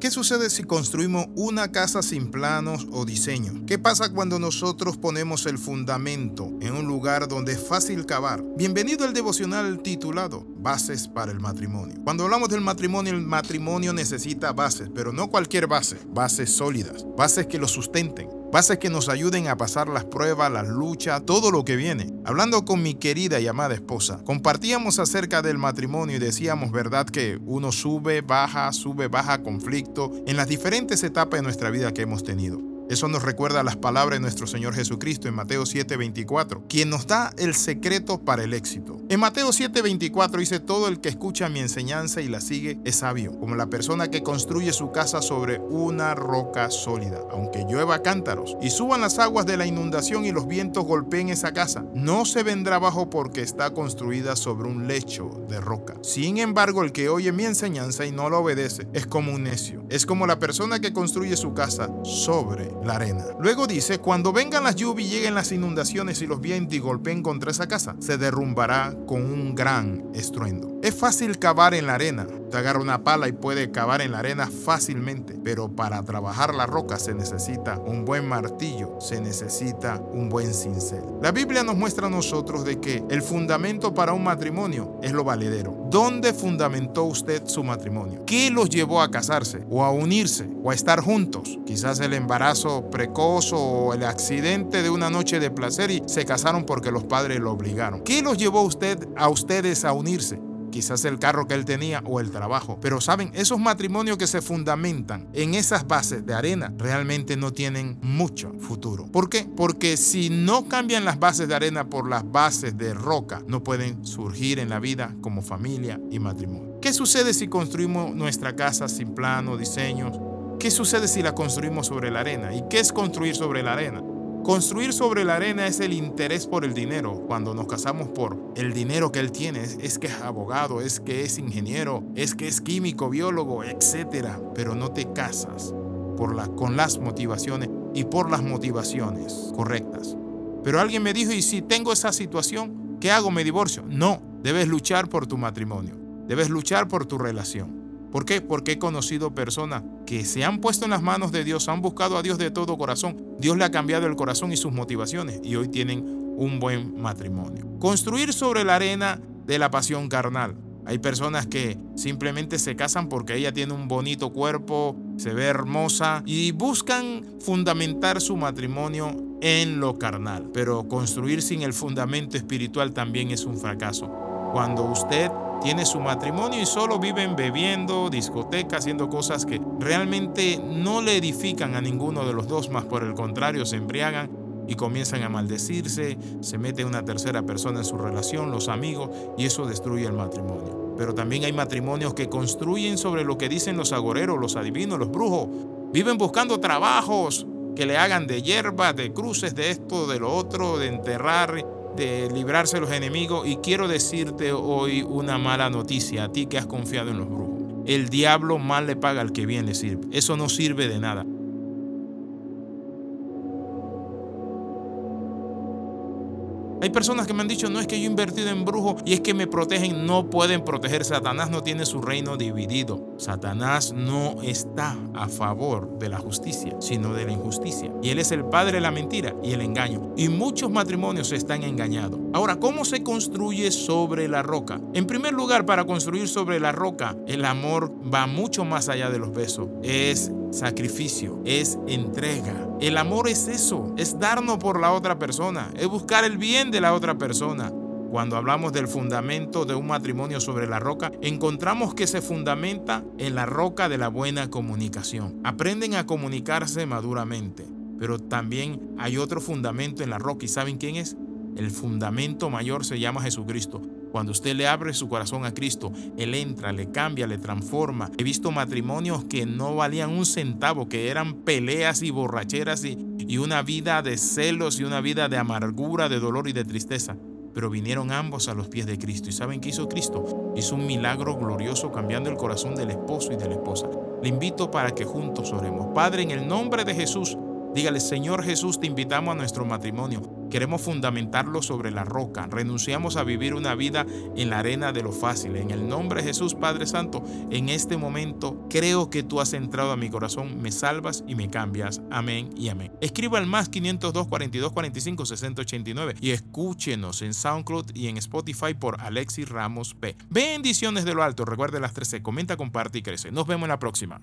¿Qué sucede si construimos una casa sin planos o diseño? ¿Qué pasa cuando nosotros ponemos el fundamento en un lugar donde es fácil cavar? Bienvenido al devocional titulado Bases para el matrimonio. Cuando hablamos del matrimonio, el matrimonio necesita bases, pero no cualquier base, bases sólidas, bases que lo sustenten bases que nos ayuden a pasar las pruebas, las luchas, todo lo que viene. Hablando con mi querida y amada esposa, compartíamos acerca del matrimonio y decíamos, ¿verdad? Que uno sube, baja, sube, baja, conflicto en las diferentes etapas de nuestra vida que hemos tenido. Eso nos recuerda las palabras de nuestro Señor Jesucristo en Mateo 7:24, quien nos da el secreto para el éxito. En Mateo 7:24 dice, todo el que escucha mi enseñanza y la sigue es sabio, como la persona que construye su casa sobre una roca sólida. Aunque llueva cántaros y suban las aguas de la inundación y los vientos golpeen esa casa, no se vendrá abajo porque está construida sobre un lecho de roca. Sin embargo, el que oye mi enseñanza y no la obedece es como un necio. Es como la persona que construye su casa sobre la arena. Luego dice, cuando vengan las lluvias y lleguen las inundaciones y los vientos y golpeen contra esa casa, se derrumbará con un gran estruendo. Es fácil cavar en la arena. Te agarra una pala y puede cavar en la arena fácilmente, pero para trabajar la roca se necesita un buen martillo, se necesita un buen cincel. La Biblia nos muestra a nosotros de que el fundamento para un matrimonio es lo valedero. ¿Dónde fundamentó usted su matrimonio? ¿Qué los llevó a casarse o a unirse o a estar juntos? Quizás el embarazo precoz o el accidente de una noche de placer y se casaron porque los padres lo obligaron. ¿Qué los llevó usted a ustedes a unirse? Quizás el carro que él tenía o el trabajo. Pero saben, esos matrimonios que se fundamentan en esas bases de arena realmente no tienen mucho futuro. ¿Por qué? Porque si no cambian las bases de arena por las bases de roca, no pueden surgir en la vida como familia y matrimonio. ¿Qué sucede si construimos nuestra casa sin plano, diseños? ¿Qué sucede si la construimos sobre la arena? ¿Y qué es construir sobre la arena? Construir sobre la arena es el interés por el dinero. Cuando nos casamos por el dinero que él tiene, es, que es abogado, es que es ingeniero, es que es químico, biólogo, etc. Pero no te casas por la, con las motivaciones y por las motivaciones correctas. Pero alguien me dijo, ¿y si tengo esa situación, qué hago? ¿Me divorcio? No, debes luchar por tu matrimonio, debes luchar por tu relación. ¿Por qué? Porque he conocido personas que se han puesto en las manos de Dios, han buscado a Dios de todo corazón. Dios le ha cambiado el corazón y sus motivaciones y hoy tienen un buen matrimonio. Construir sobre la arena de la pasión carnal. Hay personas que simplemente se casan porque ella tiene un bonito cuerpo, se ve hermosa y buscan fundamentar su matrimonio en lo carnal. Pero construir sin el fundamento espiritual también es un fracaso. Cuando usted tiene su matrimonio y solo viven bebiendo, discoteca, haciendo cosas que realmente no le edifican a ninguno de los dos, más por el contrario se embriagan y comienzan a maldecirse, se mete una tercera persona en su relación, los amigos, y eso destruye el matrimonio. Pero también hay matrimonios que construyen sobre lo que dicen los agoreros, los adivinos, los brujos. Viven buscando trabajos que le hagan de hierba, de cruces, de esto, de lo otro, de enterrar de librarse de los enemigos y quiero decirte hoy una mala noticia a ti que has confiado en los brujos. El diablo mal le paga al que bien le sirve. Eso no sirve de nada. Hay personas que me han dicho, no es que yo he invertido en brujo y es que me protegen. No pueden proteger. Satanás no tiene su reino dividido. Satanás no está a favor de la justicia, sino de la injusticia. Y él es el padre de la mentira y el engaño. Y muchos matrimonios están engañados. Ahora, ¿cómo se construye sobre la roca? En primer lugar, para construir sobre la roca, el amor va mucho más allá de los besos. Es sacrificio, es entrega. El amor es eso, es darnos por la otra persona, es buscar el bien de la otra persona. Cuando hablamos del fundamento de un matrimonio sobre la roca, encontramos que se fundamenta en la roca de la buena comunicación. Aprenden a comunicarse maduramente, pero también hay otro fundamento en la roca y ¿saben quién es? El fundamento mayor se llama Jesucristo. Cuando usted le abre su corazón a Cristo, Él entra, le cambia, le transforma. He visto matrimonios que no valían un centavo, que eran peleas y borracheras y, una vida de celos y una vida de amargura, de dolor y de tristeza. Pero vinieron ambos a los pies de Cristo. ¿Y saben qué hizo Cristo? Hizo un milagro glorioso cambiando el corazón del esposo y de la esposa. Le invito para que juntos oremos. Padre, en el nombre de Jesús, dígale, Señor Jesús, te invitamos a nuestro matrimonio Queremos fundamentarlo sobre la roca. Renunciamos a vivir una vida en la arena de lo fácil. En el nombre de Jesús, Padre Santo, en este momento creo que tú has entrado a mi corazón, me salvas y me cambias. Amén y amén. Escriba al más 502 42 45 60 89 y escúchenos en SoundCloud y en Spotify por Alexis Ramos P. Bendiciones de lo alto. Recuerde las 13. Comenta, comparte y crece. Nos vemos en la próxima.